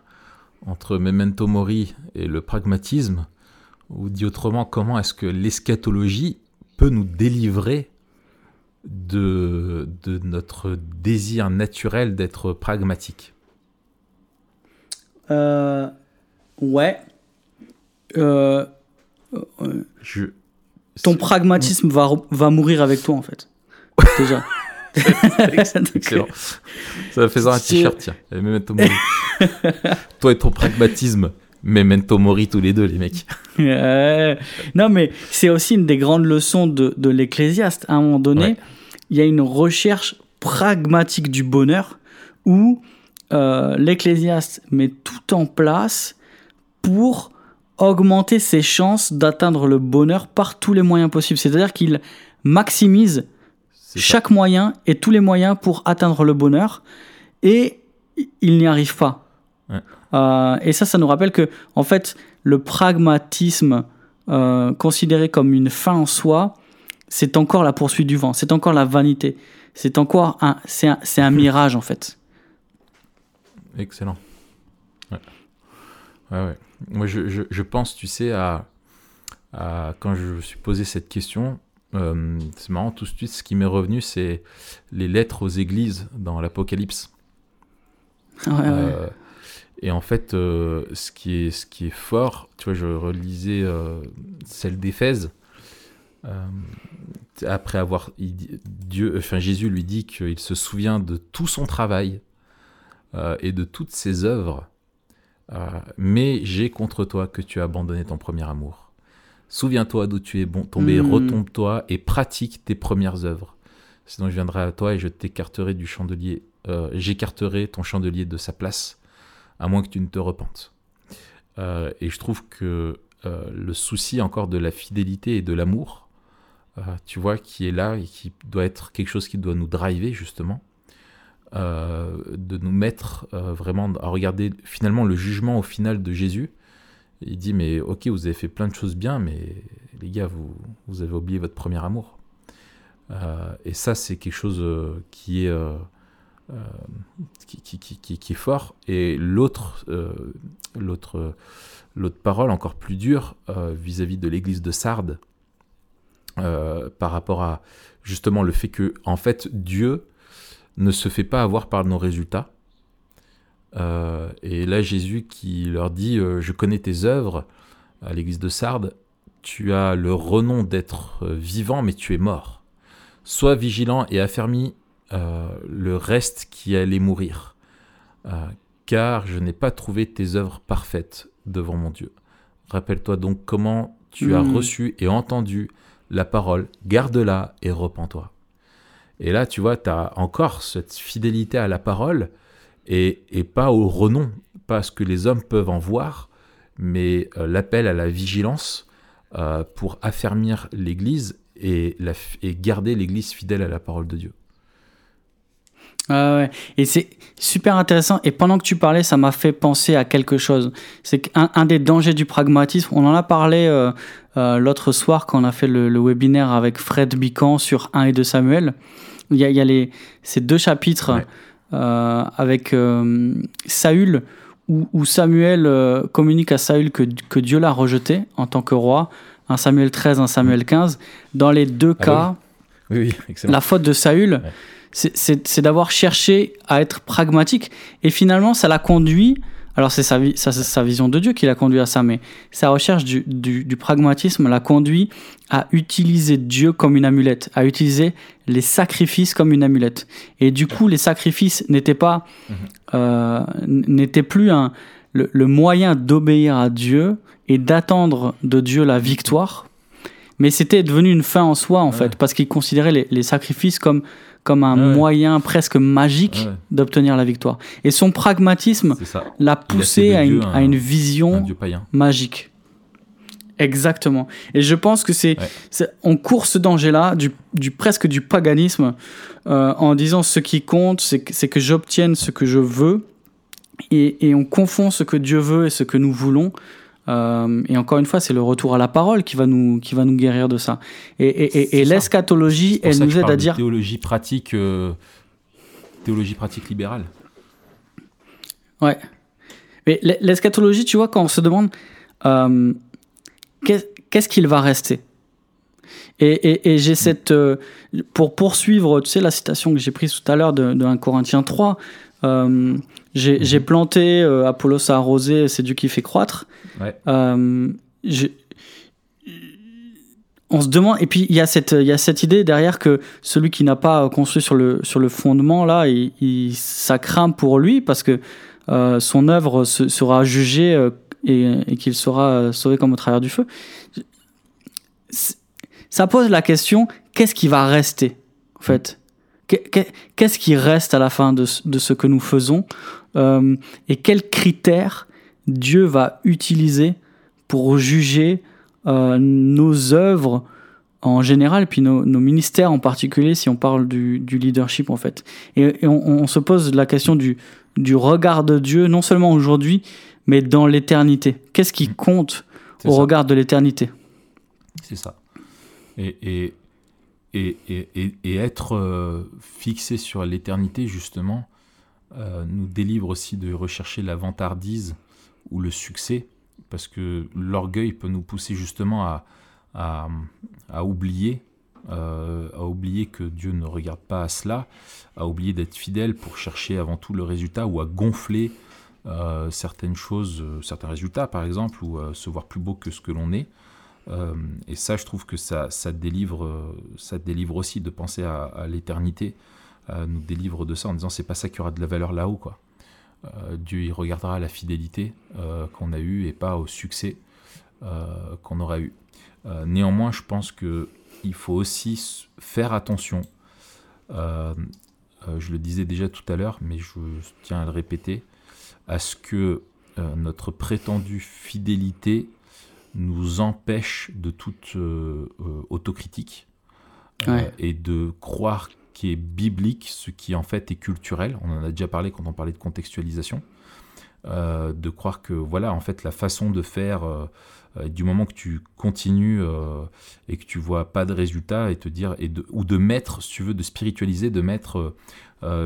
entre Memento Mori et le pragmatisme? Ou dit autrement, comment est-ce que l'eschatologie peut nous délivrer de, de notre désir naturel d'être pragmatique? Euh, ouais. Euh, euh, Je... ton pragmatisme va, va mourir avec toi en fait. Déjà. Excellent. Ça va faire un t-shirt, tiens. Et Memento Mori. Toi et ton pragmatisme. Memento Mori tous les deux, les mecs. Non, mais c'est aussi une des grandes leçons de, de l'Ecclésiaste. À un moment donné, Ouais. il y a une recherche pragmatique du bonheur où euh, l'Ecclésiaste met tout en place pour augmenter ses chances d'atteindre le bonheur par tous les moyens possibles. C'est-à-dire qu'il maximise Ça. chaque moyen et tous les moyens pour atteindre le bonheur et il n'y arrive pas. Ouais. Euh, et ça, ça nous rappelle que, en fait, le pragmatisme euh, considéré comme une fin en soi, c'est encore la poursuite du vent, c'est encore la vanité, c'est encore un, c'est un, mirage en fait. Excellent. Ouais. Ouais, ouais. Moi, je, je, je pense, tu sais, à, à- quand je me suis posé cette question, euh, c'est marrant, tout de suite, ce qui m'est revenu, c'est les lettres aux églises dans l'Apocalypse. Ouais, ouais. Euh, et en fait, euh, ce, qui est, ce qui est fort, tu vois, je relisais celle d'Éphèse. Après avoir, il Dieu, enfin Jésus lui dit qu'il se souvient de tout son travail et de toutes ses œuvres. Mais j'ai contre toi que tu as abandonné ton premier amour. Souviens-toi d'où tu es bon tombé, Hmm. retombe-toi et pratique tes premières œuvres. Sinon, je viendrai à toi et je t'écarterai du chandelier. euh, J'écarterai ton chandelier de sa place, à moins que tu ne te repentes. Euh, et je trouve que euh, le souci encore de la fidélité et de l'amour, tu vois, qui est là et qui doit être quelque chose qui doit nous driver justement, de nous mettre vraiment à regarder finalement le jugement au final de Jésus. Il dit mais ok vous avez fait plein de choses bien mais les gars vous, vous avez oublié votre premier amour. Euh, et ça c'est quelque chose euh, qui est euh, qui, qui, qui, qui- est fort. Et l'autre l'autre l'autre parole encore plus dure vis-à-vis de l'église de Sardes par rapport à justement le fait que en fait Dieu ne se fait pas avoir par nos résultats Euh, et là, Jésus qui leur dit euh, Je connais tes œuvres à l'église de Sardes, tu as le renom d'être vivant, mais tu es mort. Sois vigilant et affermis le reste qui allait mourir, car je n'ai pas trouvé tes œuvres parfaites devant mon Dieu. Rappelle-toi donc comment tu as Hmm. reçu et entendu la parole, garde-la et repens-toi. Et là, tu vois, tu as encore cette fidélité à la parole et, et pas au renom, pas ce que les hommes peuvent en voir, mais euh, l'appel à la vigilance euh, pour affermir l'Église et, la f- et garder l'Église fidèle à la parole de Dieu. Ah ouais. Et c'est super intéressant. Et pendant que tu parlais, ça m'a fait penser à quelque chose. C'est qu'un un des dangers du pragmatisme, on en a parlé euh, euh, l'autre soir quand on a fait le, le webinaire avec Fred Bican sur 1 et 2 Samuel. Il y a, il y a les, ces deux chapitres Ouais. Euh, avec euh, Saül, où, où Samuel euh, communique à Saül que, que Dieu l'a rejeté en tant que roi. Un Samuel 13, un Samuel 15. Dans les deux Ah cas, Oui, oui, excellent. la faute de Saül, Ouais. c'est d'avoir cherché à être pragmatique. Et finalement, ça l'a conduit. Alors, c'est sa, vision de Dieu qui l'a conduit à ça, mais sa recherche du, du- du pragmatisme l'a conduit à utiliser Dieu comme une amulette, à utiliser les sacrifices comme une amulette. Et du coup, les sacrifices n'étaient pas, Mhm. euh, n'étaient plus un, le, le moyen d'obéir à Dieu et d'attendre de Dieu la victoire, mais c'était devenu une fin en soi, en Ouais. fait, parce qu'il considérait les, les sacrifices comme, comme un Ouais. moyen presque magique Ouais, d'obtenir la victoire. Et son pragmatisme l'a poussé à une, un- à une un vision magique. Exactement. Et je pense que c'est, Ouais. on court ce danger-là du, du presque du paganisme euh, en disant ce qui compte, c'est que, que j'obtienne ce que je veux, et, et on confond ce que Dieu veut et ce que nous voulons. Euh, et encore une fois, c'est le retour à la parole qui va nous, qui va nous guérir de ça. Et, et, l'eschatologie, elle nous aide à dire théologie pratique, euh, théologie pratique libérale. Ouais. Mais l'e- l'eschatologie, tu vois, quand on se demande euh, qu'est- qu'est-ce qu'il va rester? Et, j'ai cette. pour poursuivre, tu sais, la citation que j'ai prise tout à l'heure de, de 1 Corinthiens 3, euh, j'ai j'ai planté, Apollos a arrosé, c'est Dieu qui fait croître. Euh, on se demande, et puis il y, a cette- idée derrière que celui qui n'a pas construit sur le, fondement, là, il, il- ça craint pour lui parce que euh, son œuvre se- sera jugée euh, et, qu'il sera sauvé comme au travers du feu. Ça pose la question qu'est-ce qui va rester, en fait? Qu'est- qu'est- Qu'est-ce qui reste à la fin de, ce- de ce que nous faisons? Et quels critères Dieu va utiliser pour juger euh, nos œuvres en général, puis nos, nos ministères en particulier, si on parle du, du leadership en fait. Et, et on, on se pose la question du, du regard de Dieu, non seulement aujourd'hui, mais dans l'éternité. Qu'est-ce qui compte C'est au ça. regard de l'éternité? C'est ça. Et, et, et- et être euh, fixé sur l'éternité, justement, euh, nous délivre aussi de rechercher la vantardise ou le succès, parce que l'orgueil peut nous pousser justement à, à, oublier. euh, à oublier que Dieu ne regarde pas à cela, à oublier d'être fidèle pour chercher avant tout le résultat ou à gonfler euh, certaines choses, euh, certains résultats par exemple, ou se voir plus beau que ce que l'on est. Et ça, je trouve que ça, ça, délivre, ça délivre aussi de penser à, à l'éternité, nous délivre de ça en disant c'est pas ça qui aura de la valeur là-haut. quoi. Euh, Dieu il regardera à la fidélité euh, qu'on a eue et pas au succès euh, qu'on aura eu. Néanmoins, je pense que il faut aussi faire attention. je le disais déjà tout à l'heure, mais je tiens à le répéter, à ce que notre prétendue fidélité nous empêche de toute autocritique Ouais. et de croire qui est biblique, ce qui en fait est culturel. On en a déjà parlé quand on parlait de contextualisation. Euh, de croire que voilà en fait la façon de faire euh, euh, du moment que tu continues et que tu vois pas de résultat et te dire et de, ou de mettre si tu veux de spiritualiser de mettre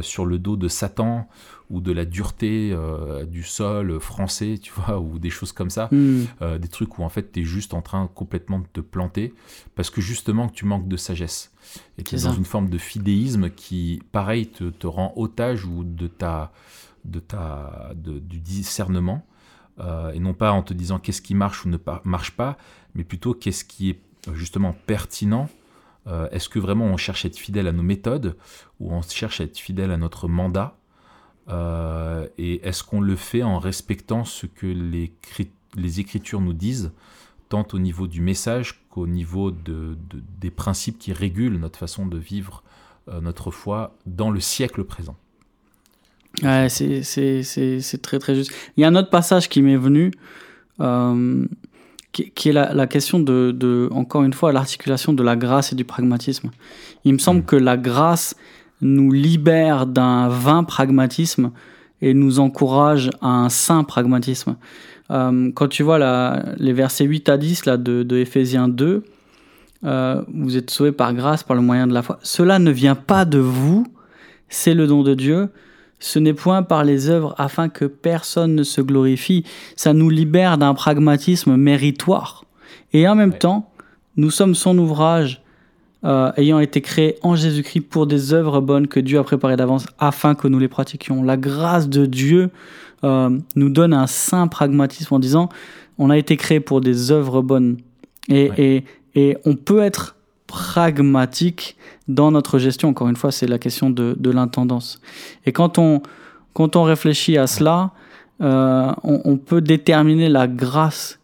sur le dos de Satan ou de la dureté euh, du sol français tu vois ou des choses comme ça Hmm. euh, des trucs où en fait tu es juste en train complètement de te planter parce que justement que tu manques de sagesse et tu es dans ça. une forme de fidéisme qui pareil te, te rend otage ou de ta de ta, du discernement, et non pas en te disant qu'est-ce qui marche ou ne marche pas, mais plutôt qu'est-ce qui est justement pertinent. Est-ce que vraiment on cherche à être fidèle à nos méthodes ou on cherche à être fidèle à notre mandat? Et est-ce qu'on le fait en respectant ce que les, les Écritures nous disent tant au niveau du message qu'au niveau de, des principes qui régulent notre façon de vivre euh, notre foi dans le siècle présent? Ouais, c'est très très juste. Il y a un autre passage qui m'est venu, euh, qui, est la, question de, de, encore une fois, l'articulation de la grâce et du pragmatisme. Il me semble mm. que la grâce nous libère d'un vain pragmatisme et nous encourage à un saint pragmatisme. Euh, quand tu vois la, les versets 8 à 10 là, de, de Éphésiens 2, euh, vous êtes sauvés par grâce, par le moyen de la foi. Cela ne vient pas de vous, c'est le don de Dieu. Ce n'est point par les œuvres afin que personne ne se glorifie. Ça nous libère d'un pragmatisme méritoire. Et en même temps, nous sommes son ouvrage, euh, ayant été créés en Jésus-Christ pour des œuvres bonnes que Dieu a préparées d'avance afin que nous les pratiquions. La grâce de Dieu euh, nous donne un saint pragmatisme en disant on a été créé pour des œuvres bonnes. Et, et, et on peut être pragmatique dans notre gestion. Encore une fois, c'est la question de, de l'intendance. Et quand on, quand on réfléchit à cela, euh, on, on, peut déterminer la grâce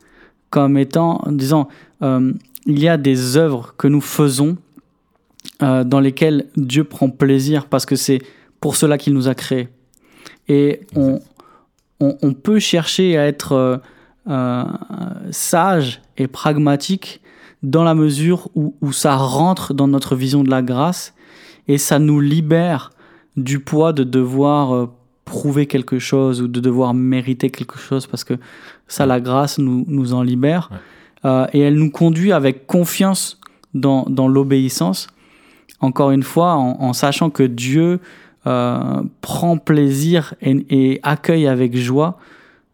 comme étant, en disant, il y a des œuvres que nous faisons euh, dans lesquelles Dieu prend plaisir parce que c'est pour cela qu'il nous a créés. Et on, on, peut chercher à être euh, euh, sage et pragmatique dans la mesure où, ça rentre dans notre vision de la grâce et ça nous libère du poids de devoir prouver quelque chose ou de devoir mériter quelque chose parce que ça, la grâce nous, nous en libère. et elle nous conduit avec confiance dans, dans l'obéissance. Encore une fois, en sachant que Dieu euh, prend plaisir et, accueille avec joie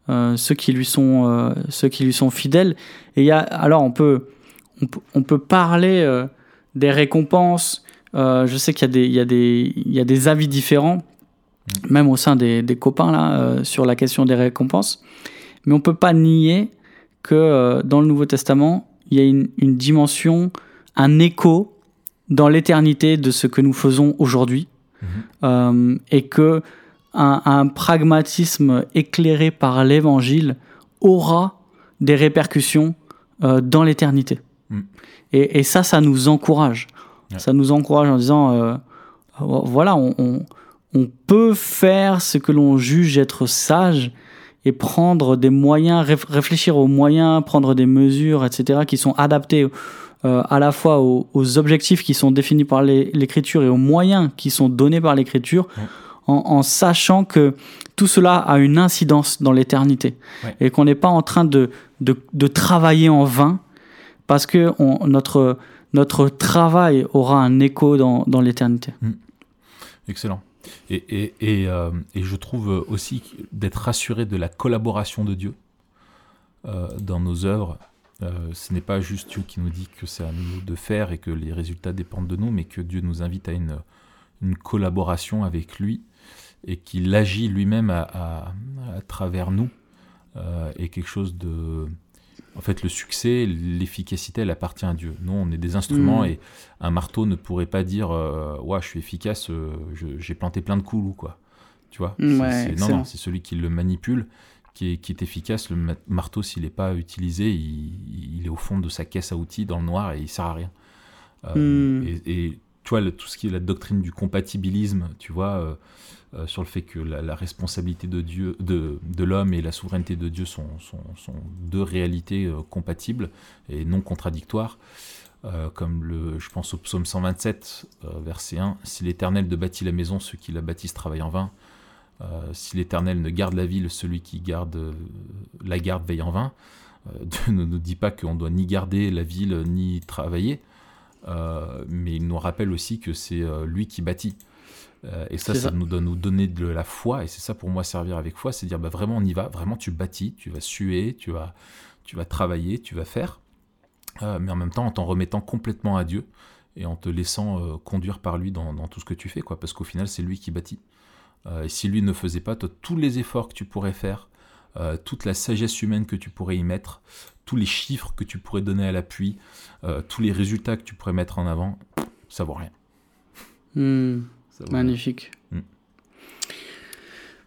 euh, ceux qui lui sont euh, ceux qui lui sont fidèles. Et alors on peut on, peut parler des récompenses. je sais qu'il y a des avis différents, même au sein des, copains là sur la question des récompenses. Mais on peut pas nier que dans le Nouveau Testament il y a une dimension, un écho dans l'éternité de ce que nous faisons aujourd'hui euh, et que un, pragmatisme éclairé par l'évangile aura des répercussions euh, dans l'éternité. Mm. Et, ça, ça nous encourage. Ça nous encourage en disant, euh, voilà, on, on, peut faire ce que l'on juge être sage et prendre des moyens, réfléchir aux moyens, prendre des mesures, etc., qui sont adaptés euh, à la fois aux, objectifs qui sont définis par l'écriture et aux moyens qui sont donnés par l'écriture, en, sachant que tout cela a une incidence dans l'éternité et qu'on n'est pas en train de, de, travailler en vain parce que notre, notre travail aura un écho dans, dans l'éternité. Mmh. Excellent. Et, et, et, euh, et, je trouve aussi d'être rassuré de la collaboration de Dieu euh, dans nos œuvres euh, ce n'est pas juste Dieu qui nous dit que c'est à nous de faire et que les résultats dépendent de nous, mais que Dieu nous invite à une, une collaboration avec lui et qu'il agit lui-même à, à, travers nous euh, et quelque chose de... En fait, le succès, l'efficacité, elle appartient à Dieu. Nous, on est des instruments mm. et un marteau ne pourrait pas dire euh, Ouais, je suis efficace, j'ai planté plein de coups, quoi. Tu vois mm, Non, non, c'est celui qui le manipule qui est, efficace. Le marteau, s'il n'est pas utilisé, il, est au fond de sa caisse à outils dans le noir et il sert à rien. Euh, hmm. et, tu vois, tout ce qui est la doctrine du compatibilisme, tu vois, euh, euh, sur le fait que la, responsabilité de Dieu, de, de l'homme et la souveraineté de Dieu sont, sont, sont deux réalités compatibles et non contradictoires. comme le, je pense au psaume 127, verset 1, Si l'Éternel de bâtit la maison, ceux qui la bâtissent travaillent en vain. Euh, si l'Éternel ne garde la ville, celui qui garde euh, la garde veille en vain. Euh, Dieu ne nous dit pas qu'on doit ni garder la ville ni travailler, mais il nous rappelle aussi que c'est lui qui bâtit. et ça, ça, nous doit nous donner de la foi, et c'est ça pour moi servir avec foi, c'est dire bah, vraiment on y va, vraiment tu bâtis, tu vas suer, tu vas, tu vas travailler, tu vas faire, mais en même temps en t'en remettant complètement à Dieu et en te laissant conduire par lui dans, dans, tout ce que tu fais, quoi, parce qu'au final c'est lui qui bâtit. Euh, et si lui ne faisait pas, toi, tous les efforts que tu pourrais faire, euh, toute la sagesse humaine que tu pourrais y mettre, tous les chiffres que tu pourrais donner à l'appui, euh, tous les résultats que tu pourrais mettre en avant, ça vaut rien. Hmm, Ça vaut rien. magnifique. Hmm.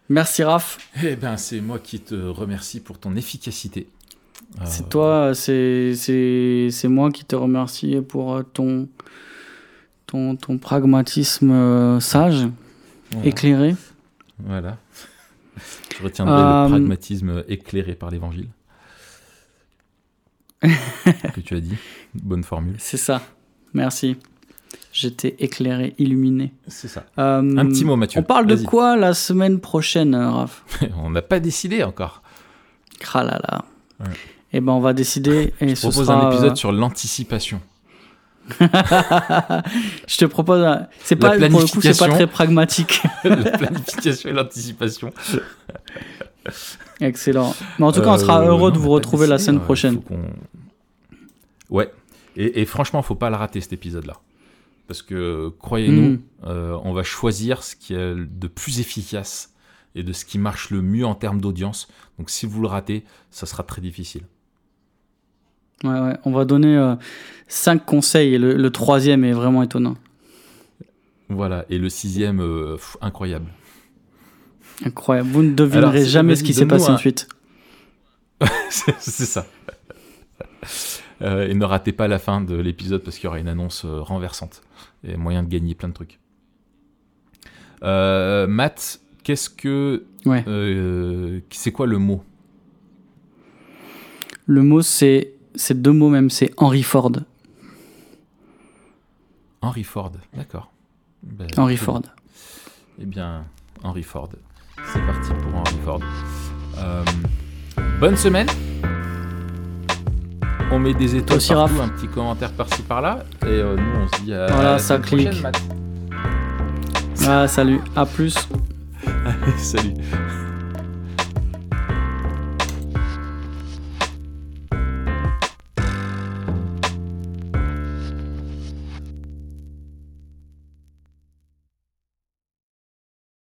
Merci Raph. Eh ben, c'est moi qui te remercie pour ton efficacité. Euh, C'est toi, c'est c'est c'est moi qui te remercie pour ton ton ton pragmatisme sage, voilà. éclairé. Voilà. Je retiendrai Euh, le pragmatisme éclairé par l'évangile. que tu as dit. Bonne formule. C'est ça. Merci. J'étais éclairé, illuminé. C'est ça. Euh, Un petit mot, Mathieu. On parle de quoi la semaine prochaine, euh, Raph? On n'a pas décidé encore. Là. Ouais. Eh ben, on va décider et Je ce propose sera, un épisode euh, sur l'anticipation. Je te propose. un- C'est pas pour le coup, c'est pas très pragmatique. la planification et l'anticipation. Excellent. Mais en tout cas, on sera Euh, heureux de vous retrouver la semaine ouais, prochaine. Ouais. Et, et franchement, faut pas le rater cet épisode-là. Parce que, croyez-nous, Mm. euh, on va choisir ce qui est de plus efficace et de ce qui marche le mieux en termes d'audience. Donc si vous le ratez, ça sera très difficile. Ouais, ouais. On va donner euh, cinq conseils et le, le troisième est vraiment étonnant. Voilà. Et le sixième, euh, pff, incroyable. Incroyable. Vous ne devinerez Alors, jamais ce qui s'est passé un- ensuite. C'est c'est ça. Euh, et ne ratez pas la fin de l'épisode parce qu'il y aura une annonce euh, renversante et moyen de gagner plein de trucs. Matt, qu'est-ce que. Ouais. c'est quoi le mot? Le mot, c'est c'est deux mots même. C'est Henry Ford. Henry Ford, d'accord. Ben, Henry Ford. Eh bien, Henry Ford. C'est parti pour Henry Ford. Euh, bonne semaine. On met des étoiles aussi, partout, un petit commentaire par-ci par-là. Et euh, nous, on se dit à Voilà, la ça prochaine, clique. Matt. Ah, salut. À plus. Salut.